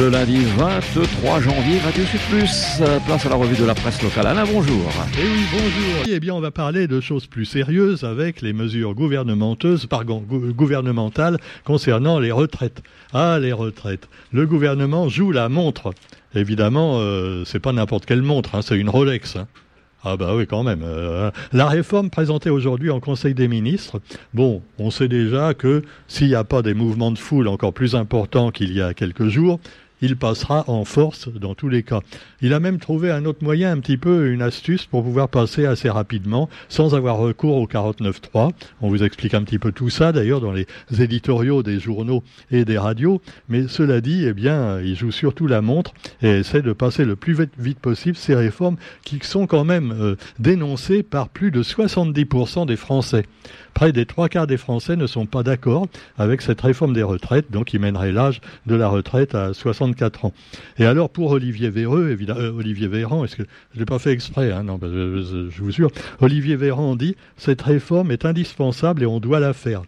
le lundi 23 janvier, Radio Sud Plus. Place à la revue de la presse locale. Alain, bonjour. Eh oui, bonjour. Eh bien, on va parler de choses plus sérieuses avec les mesures gouvernementales concernant les retraites. Ah, les retraites. Le gouvernement joue la montre. Évidemment, euh, c'est pas n'importe quelle montre, hein, c'est une Rolex. Hein. Ah bah oui, quand même. Euh, la réforme présentée aujourd'hui en Conseil des ministres, bon, on sait déjà que s'il n'y a pas des mouvements de foule encore plus importants qu'il y a quelques jours, il passera en force dans tous les cas. Il a même trouvé un autre moyen, un petit peu une astuce pour pouvoir passer assez rapidement sans avoir recours au 49.3. On vous explique un petit peu tout ça d'ailleurs dans les éditoriaux des journaux et des radios. Mais cela dit, eh bien, il joue surtout la montre et essaie de passer le plus vite, possible ces réformes qui sont quand même euh, dénoncées par plus de 70% des Français. Près des trois quarts des Français ne sont pas d'accord avec cette réforme des retraites, donc qui mènerait l'âge de la retraite à 64 ans. Et alors pour Olivier Véreux, Olivier Véran, est-ce que je l'ai pas fait exprès, hein, non, je, vous jure, Olivier Véran dit cette réforme est indispensable et on doit la faire.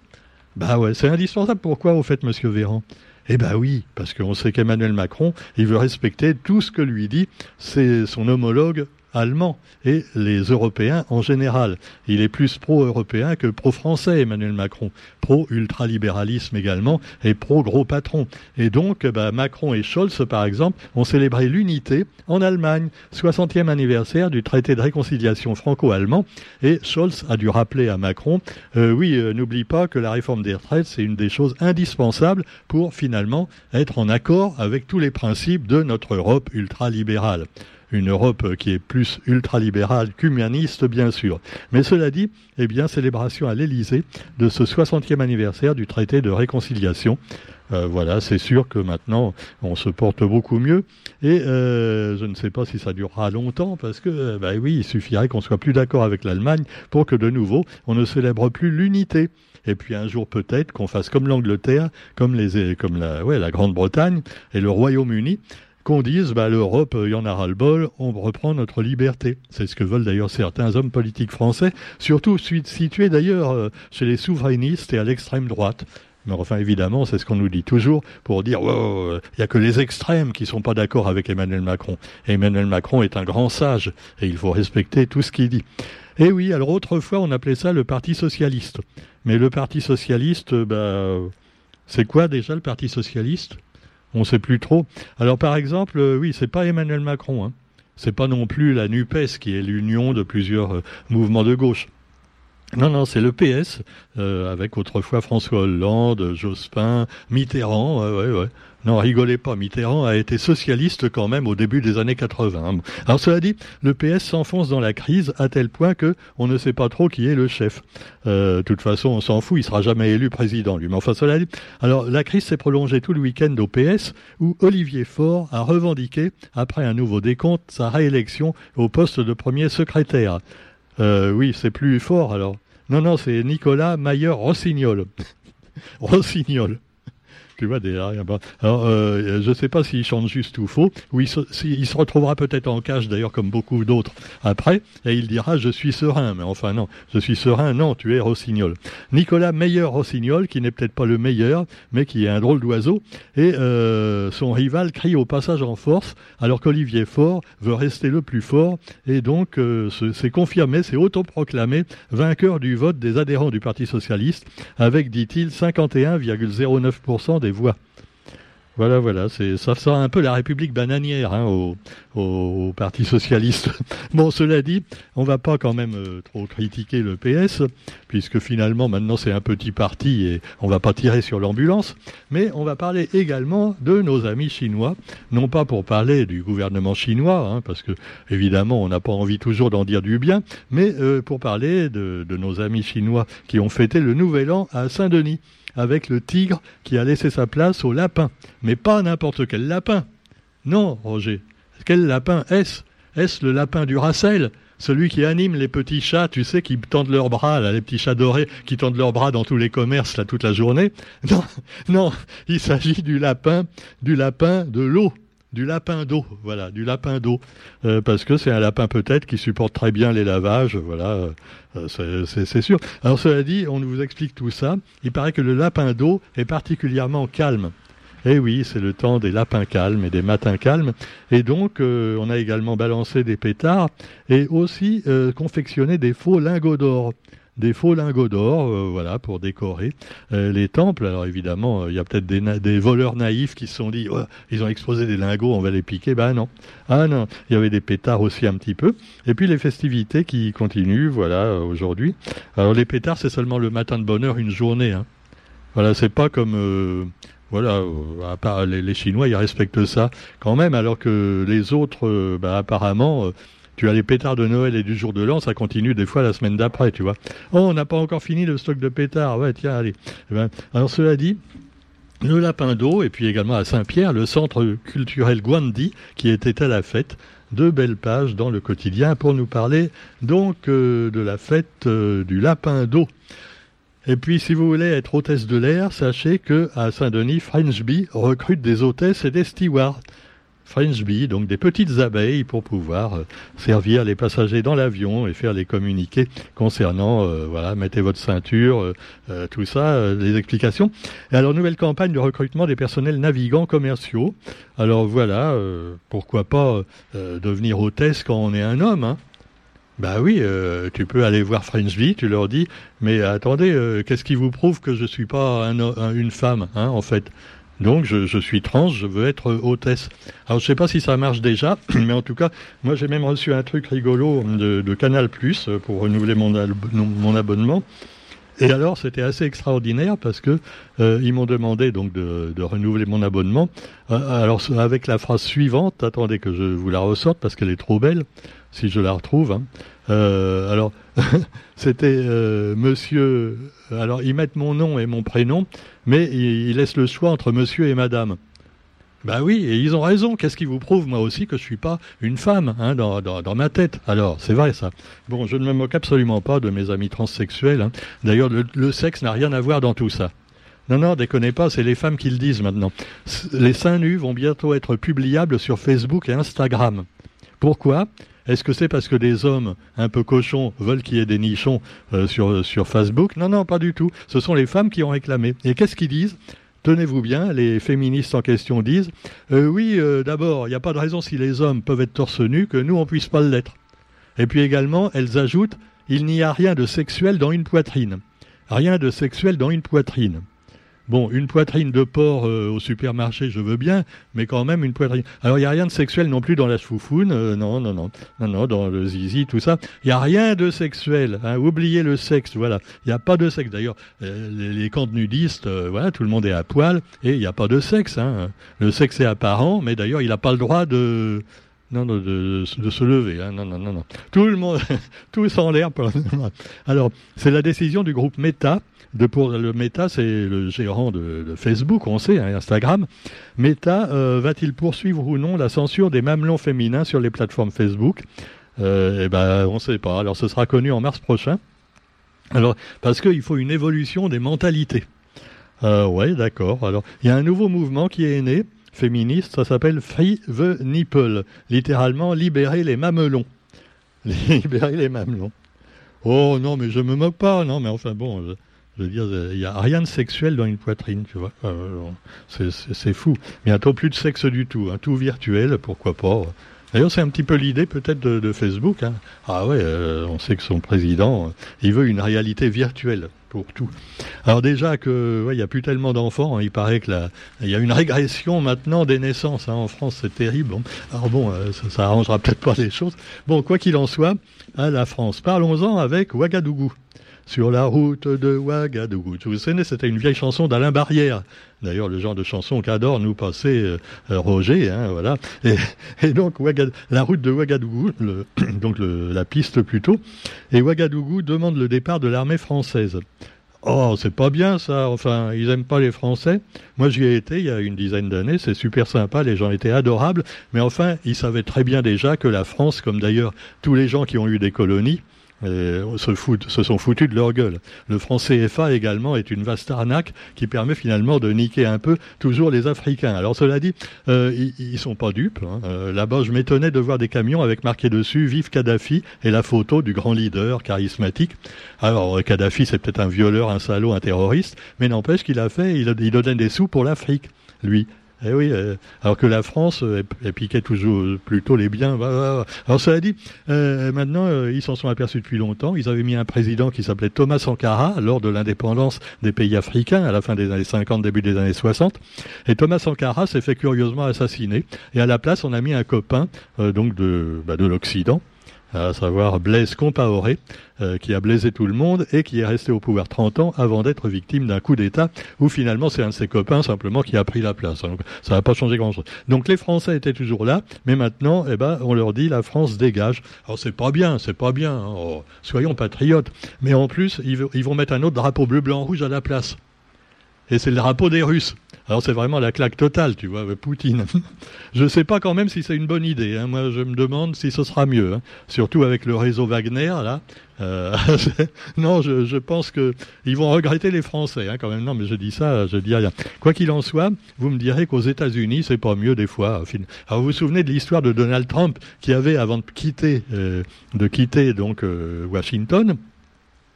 Bah ouais, c'est indispensable. Pourquoi au fait, Monsieur Véran? Eh ben oui, parce qu'on sait qu'Emmanuel Macron, il veut respecter tout ce que lui dit son homologue allemand et les Européens en général. Il est plus pro-européen que pro-français, Emmanuel Macron. Pro-ultralibéralisme également et pro-gros patron. Et donc, bah, Macron et Scholz, par exemple, ont célébré l'unité en Allemagne, 60e anniversaire du traité de réconciliation franco-allemand. Et Scholz a dû rappeler à Macron, euh, oui, euh, n'oublie pas que la réforme des retraites, c'est une des choses indispensables pour finalement être en accord avec tous les principes de notre Europe ultralibérale une Europe qui est plus ultralibérale qu'humaniste, bien sûr. Mais cela dit, eh bien, célébration à l'Élysée de ce 60e anniversaire du traité de réconciliation. Euh, voilà, c'est sûr que maintenant, on se porte beaucoup mieux. Et euh, je ne sais pas si ça durera longtemps, parce que, euh, bah oui, il suffirait qu'on soit plus d'accord avec l'Allemagne pour que de nouveau, on ne célèbre plus l'unité et puis un jour peut-être qu'on fasse comme l'Angleterre, comme les comme la ouais, la Grande-Bretagne et le Royaume-Uni qu'on dise bah, l'Europe, il y en a ras-le-bol, on reprend notre liberté. C'est ce que veulent d'ailleurs certains hommes politiques français, surtout situés d'ailleurs euh, chez les souverainistes et à l'extrême droite. Mais enfin, évidemment, c'est ce qu'on nous dit toujours pour dire, il n'y a que les extrêmes qui sont pas d'accord avec Emmanuel Macron. Emmanuel Macron est un grand sage et il faut respecter tout ce qu'il dit. Et oui, alors autrefois, on appelait ça le Parti socialiste. Mais le Parti socialiste, bah, c'est quoi déjà le Parti socialiste? On ne sait plus trop. Alors par exemple, euh, oui, c'est pas Emmanuel Macron. Hein. C'est pas non plus la NUPES qui est l'union de plusieurs euh, mouvements de gauche. Non, non, c'est le PS, euh, avec autrefois François Hollande, Jospin, Mitterrand, ouais, ouais. Non, rigolez pas, Mitterrand a été socialiste quand même au début des années 80. Alors cela dit, le PS s'enfonce dans la crise à tel point que on ne sait pas trop qui est le chef. Euh, de toute façon, on s'en fout, il sera jamais élu président lui. Mais enfin cela dit, alors la crise s'est prolongée tout le week-end au PS où Olivier Faure a revendiqué, après un nouveau décompte, sa réélection au poste de premier secrétaire. Euh, oui, c'est plus fort alors. Non, non, c'est Nicolas Mayer-Rossignol. Rossignol. Tu vois, déjà, Alors, euh, je ne sais pas s'il chante juste ou faux, ou il se, retrouvera peut-être en cage, d'ailleurs, comme beaucoup d'autres, après, et il dira « je suis serein ». Mais enfin, non, je suis serein, non, tu es Rossignol. Nicolas Meyer-Rossignol, qui n'est peut-être pas le meilleur, mais qui est un drôle d'oiseau, et euh, son rival crie au passage en force, alors qu'Olivier Faure veut rester le plus fort, et donc euh, c'est confirmé, c'est autoproclamé vainqueur du vote des adhérents du Parti Socialiste, avec, dit-il, 51,09% des voix. Voilà, voilà, c'est ça sent un peu la République bananière hein, au, Parti socialiste. bon, cela dit, on va pas quand même euh, trop critiquer le PS, puisque finalement maintenant c'est un petit parti et on va pas tirer sur l'ambulance, mais on va parler également de nos amis chinois, non pas pour parler du gouvernement chinois, hein, parce que évidemment on n'a pas envie toujours d'en dire du bien, mais euh, pour parler de nos amis chinois qui ont fêté le Nouvel An à Saint-Denis avec le tigre qui a laissé sa place au lapin. Mais pas n'importe quel lapin. Non, Roger. Quel lapin est-ce? Est-ce le lapin du Racel celui qui anime les petits chats, tu sais, qui tendent leurs bras, là, les petits chats dorés, qui tendent leurs bras dans tous les commerces, là, toute la journée? Non, non, il s'agit du lapin, du lapin de l'eau du lapin d'eau, voilà, du lapin d'eau, euh, parce que c'est un lapin peut-être qui supporte très bien les lavages, voilà, euh, c'est sûr. Alors cela dit, on vous explique tout ça. Il paraît que le lapin d'eau est particulièrement calme. Eh oui, c'est le temps des lapins calmes et des matins calmes. Et donc, euh, on a également balancé des pétards et aussi euh, confectionné des faux lingots d'or des faux lingots d'or, euh, voilà, pour décorer les temples. Alors évidemment, il y a peut-être des, voleurs naïfs qui se sont dit, ils ont exposé des lingots, on va les piquer. Ben non, ah non, il y avait des pétards aussi un petit peu. Et puis les festivités qui continuent, voilà, aujourd'hui. Alors les pétards, c'est seulement le matin de bonheur, une journée. Hein. Voilà, c'est pas comme voilà, euh, à part les, Chinois, ils respectent ça quand même, alors que les autres, euh, bah, apparemment, euh, tu as les pétards de Noël et du jour de l'an, ça continue des fois la semaine d'après, tu vois. Oh, on n'a pas encore fini le stock de pétards, ouais, tiens, allez. Eh ben, alors cela dit, le lapin d'eau, et puis également à Saint-Pierre, le centre culturel Guandi, qui était à la fête. Deux belles pages dans le quotidien pour nous parler donc de la fête du lapin d'eau. Et puis, si vous voulez être hôtesse de l'air, sachez que à Saint-Denis, French Bee recrute des hôtesses et des stewards. French donc des petites abeilles pour pouvoir euh, servir les passagers dans l'avion et faire les communiqués concernant, euh, voilà, mettez votre ceinture, euh, tout ça, les explications. Et alors, nouvelle campagne de recrutement des personnels navigants commerciaux. Alors voilà, pourquoi pas devenir hôtesse quand on est un homme, hein bah oui, tu peux aller voir Friendsby, tu leur dis, mais attendez, qu'est-ce qui vous prouve que je suis pas une femme, hein, en fait? Donc je, suis trans, je veux être hôtesse. Alors je sais pas si ça marche déjà, mais en tout cas, moi j'ai même reçu un truc rigolo de, Canal Plus euh, pour renouveler mon, mon abonnement. Et alors c'était assez extraordinaire parce que ils m'ont demandé donc de, renouveler mon abonnement. alors avec la phrase suivante, attendez que je vous la ressorte parce qu'elle est trop belle si je la retrouve. Hein. Euh, alors, c'était euh, monsieur. Alors, ils mettent mon nom et mon prénom, mais ils, laissent le choix entre monsieur et madame. Ben oui, et ils ont raison. Qu'est-ce qui vous prouve, moi aussi, que je suis pas une femme hein, dans, dans, ma tête? Alors, c'est vrai ça. Bon, je ne me moque absolument pas de mes amis transsexuels. Hein. D'ailleurs, le, sexe n'a rien à voir dans tout ça. Non, non, déconnez pas, c'est les femmes qui le disent maintenant. Les seins nus vont bientôt être publiables sur Facebook et Instagram. Pourquoi? Est-ce que c'est parce que des hommes un peu cochons veulent qu'il y ait des nichons euh, sur, sur Facebook? Non, non, pas du tout. Ce sont les femmes qui ont réclamé. Et qu'est-ce qu'ils disent? Tenez-vous bien, les féministes en question disent euh, Oui, euh, d'abord, il n'y a pas de raison si les hommes peuvent être torse nu que nous, on puisse pas l'être. Et puis également, elles ajoutent Il n'y a rien de sexuel dans une poitrine. Rien de sexuel dans une poitrine. Bon, une poitrine de porc euh, au supermarché, je veux bien, mais quand même une poitrine. Alors, il n'y a rien de sexuel non plus dans la choufoune, euh, non, non, non, non, non, dans le zizi, tout ça. Il n'y a rien de sexuel. Hein, oubliez le sexe, voilà. Il n'y a pas de sexe. D'ailleurs, euh, les, camps de nudistes, voilà, tout le monde est à poil et il n'y a pas de sexe. Hein. Le sexe est apparent, mais d'ailleurs, il n'a pas le droit de non, de, se lever. Hein. Non, non, non, non. Tout le monde, tous en l'air. Alors, c'est la décision du groupe Meta de pour le Meta, c'est le gérant de, Facebook, on sait, hein, Instagram. Meta euh, va-t-il poursuivre ou non la censure des mamelons féminins sur les plateformes Facebook? Euh, Eh ben, on ne sait pas. Alors, ce sera connu en mars prochain. Alors, parce qu'il faut une évolution des mentalités. Euh, ouais, d'accord. Alors, il y a un nouveau mouvement qui est né, féministe, ça s'appelle Free the Nipple, littéralement libérer les mamelons. libérer les mamelons. Oh non, mais je me moque pas, non, mais enfin bon. Je veux dire, il n'y a rien de sexuel dans une poitrine, tu vois. Euh, c'est fou. Bientôt plus de sexe du tout, hein. tout virtuel, pourquoi pas. D'ailleurs, c'est un petit peu l'idée peut-être de, Facebook. Hein. Ah ouais, euh, on sait que son président, euh, il veut une réalité virtuelle Alors déjà que il n'y a plus tellement d'enfants, hein. il paraît que il y a une régression maintenant des naissances en France, c'est terrible. Alors bon, ça, ça arrangera peut-être pas les choses. Bon, quoi qu'il en soit, à la France. Parlons-en avec Ouagadougou sur la route de Ouagadougou. Vous vous souvenez, c'était une vieille chanson d'Alain Barrière. D'ailleurs, le genre de chanson qu'adore nous passer euh, Roger, hein, voilà. Et, donc, la route de Ouagadougou, donc la piste plutôt, et Ouagadougou demande le départ de l'armée française. Oh, c'est pas bien ça. Enfin, ils aiment pas les Français. Moi, j'y ai été il y a une dizaine d'années. C'est super sympa. Les gens étaient adorables. Mais enfin, ils savaient très bien déjà que la France, comme d'ailleurs tous les gens qui ont eu des colonies, se, se sont foutus de leur gueule. Le franc CFA également est une vaste arnaque qui permet finalement de niquer un peu toujours les Africains. Alors cela dit, euh, ils, sont pas dupes. Hein. Euh, là-bas, je m'étonnais de voir des camions avec marqué dessus "Vive Kadhafi" et la photo du grand leader charismatique. Alors euh, Kadhafi, c'est peut-être un violeur, un salaud, un terroriste, mais n'empêche qu'il a fait, il, il donnait des sous pour l'Afrique. lui. Eh oui, euh, alors que la France euh, piquait toujours plutôt les biens. Alors cela dit, euh, maintenant ils s'en sont aperçus depuis longtemps. Ils avaient mis un président qui s'appelait Thomas Sankara lors de l'indépendance des pays africains à la fin des années 50, début des années 60. Et Thomas Sankara s'est fait curieusement assassiner. Et à la place, on a mis un copain donc de, bah, de l'Occident à savoir Blaise Compaoré, euh, qui a blaisé tout le monde et qui est resté au pouvoir 30 ans avant d'être victime d'un coup d'État où finalement c'est un de ses copains simplement qui a pris la place. Donc ça n'a pas changé grand-chose. Donc les Français étaient toujours là, mais maintenant, eh ben, on leur dit la France dégage. Alors c'est pas bien, c'est pas bien. Hein. Oh, soyons patriotes. Mais en plus, ils vont mettre un autre drapeau bleu, blanc, rouge à la place. Et c'est le drapeau des Russes. Alors c'est vraiment la claque totale, tu vois, Poutine. je ne sais pas quand même si c'est une bonne idée. Hein. Moi, je me demande si ce sera mieux. Hein. Surtout avec le réseau Wagner, là. Euh, non, je, pense qu'ils vont regretter les Français, hein, quand même. Non, mais je dis ça, je dis rien. Quoi qu'il en soit, vous me direz qu'aux États-Unis, c'est pas mieux des fois. Alors vous vous souvenez de l'histoire de Donald Trump qui avait, avant de quitter, euh, de quitter donc euh, Washington,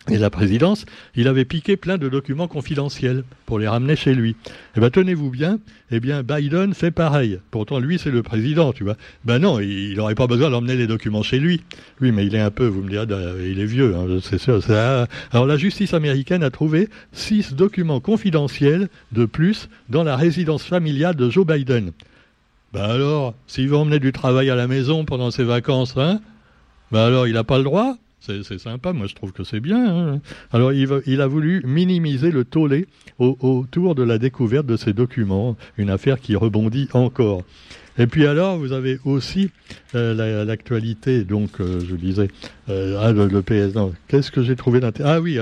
et la présidence, il avait piqué plein de documents confidentiels pour les ramener chez lui. Eh bien, tenez-vous bien, eh bien, Biden fait pareil. Pourtant, lui, c'est le président, tu vois. Ben non, il n'aurait pas besoin d'emmener les documents chez lui. Oui, mais il est un peu, vous me direz, il est vieux, hein, c'est sûr. Alors, la justice américaine a trouvé six documents confidentiels de plus dans la résidence familiale de Joe Biden. Ben alors, s'il veut emmener du travail à la maison pendant ses vacances, hein, ben alors, il n'a pas le droit c'est sympa, moi je trouve que c'est bien. Hein. Alors il, a voulu minimiser le tollé autour de la découverte de ces documents, une affaire qui rebondit encore. Et puis alors, vous avez aussi euh, l'actualité, donc euh, je disais, euh, ah, le, PS. Qu'est-ce que j'ai trouvé d'intéressant Ah oui,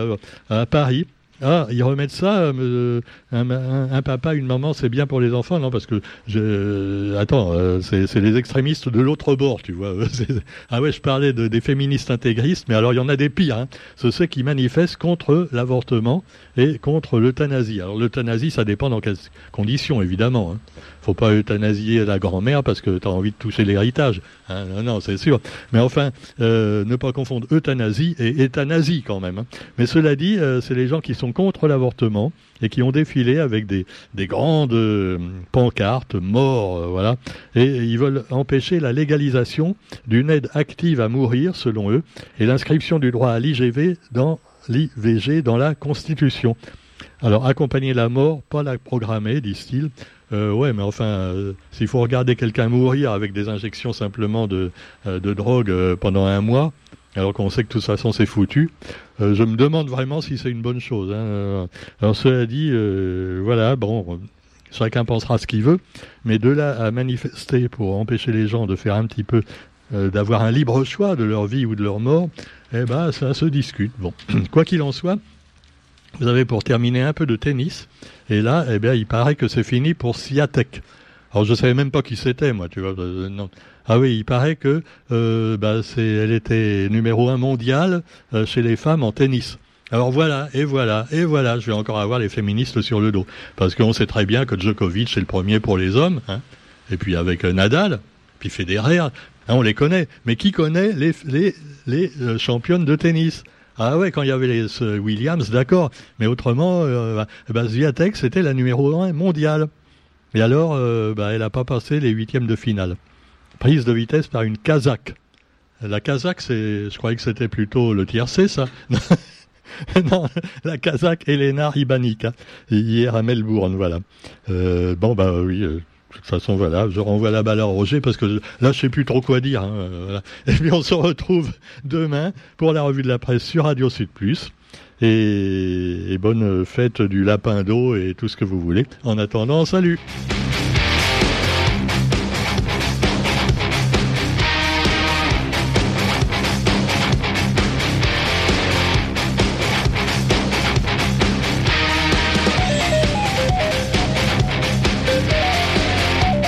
à Paris, ah, ils remettent ça, euh, un, papa, une maman, c'est bien pour les enfants, non Parce que, je, attends, euh, c'est les extrémistes de l'autre bord, tu vois. ah ouais, je parlais de, des féministes intégristes, mais alors il y en a des pires. Hein. C'est ceux qui manifestent contre l'avortement et contre l'euthanasie. Alors l'euthanasie, ça dépend dans quelles conditions, évidemment. Hein faut pas euthanasier la grand-mère parce que tu as envie de toucher l'héritage. Hein. non, non, c'est sûr. Mais enfin, euh, ne pas confondre euthanasie et euthanasie quand même. Hein. Mais cela dit, euh, c'est les gens qui sont contre l'avortement et qui ont défilé avec des, des grandes euh, pancartes, morts, voilà. Et ils veulent empêcher la légalisation d'une aide active à mourir, selon eux, et l'inscription du droit à l'IGV dans l'IVG dans la Constitution. Alors, accompagner la mort, pas la programmer, disent-ils. Euh, ouais, mais enfin, euh, s'il faut regarder quelqu'un mourir avec des injections simplement de, euh, de drogue pendant un mois, alors qu'on sait que de toute façon c'est foutu, je me demande vraiment si c'est une bonne chose. Hein. Alors cela dit, voilà, bon, chacun pensera ce qu'il veut, mais de là à manifester pour empêcher les gens de faire un petit peu, d'avoir un libre choix de leur vie ou de leur mort, eh ben ça se discute. Bon, quoi qu'il en soit, vous avez pour terminer un peu de tennis. Et là, eh bien, il paraît que c'est fini pour Siatek. Alors, je savais même pas qui c'était, moi, tu vois. Euh. Ah oui, il paraît que euh, bah, c'est, elle était numéro un mondial euh, chez les femmes en tennis. Alors voilà, et voilà, et voilà, je vais encore avoir les féministes sur le dos. Parce qu'on sait très bien que Djokovic, c'est le premier pour les hommes. Hein. Et puis avec Nadal, puis Federer, hein, on les connaît. Mais qui connaît les, les, les championnes de tennis? Ah ouais, quand il y avait les Williams, d'accord. Mais autrement, euh, bah, Zviatek, c'était la numéro 1 mondiale. Et alors, euh, bah, elle n'a pas passé les huitièmes de finale. Prise de vitesse par une Kazakh. La Kazakh, c'est, je croyais que c'était plutôt le tiercé, ça. non, la Kazakh Elena Ribanica, hier à Melbourne, voilà. Euh, bon, bah oui, euh, de toute façon, voilà, je renvoie la balle à Roger parce que là, je sais plus trop quoi dire. Hein, euh, et puis, on se retrouve demain pour la revue de la presse sur Radio Sud Plus. Et bonne fête du lapin d'eau et tout ce que vous voulez. En attendant, salut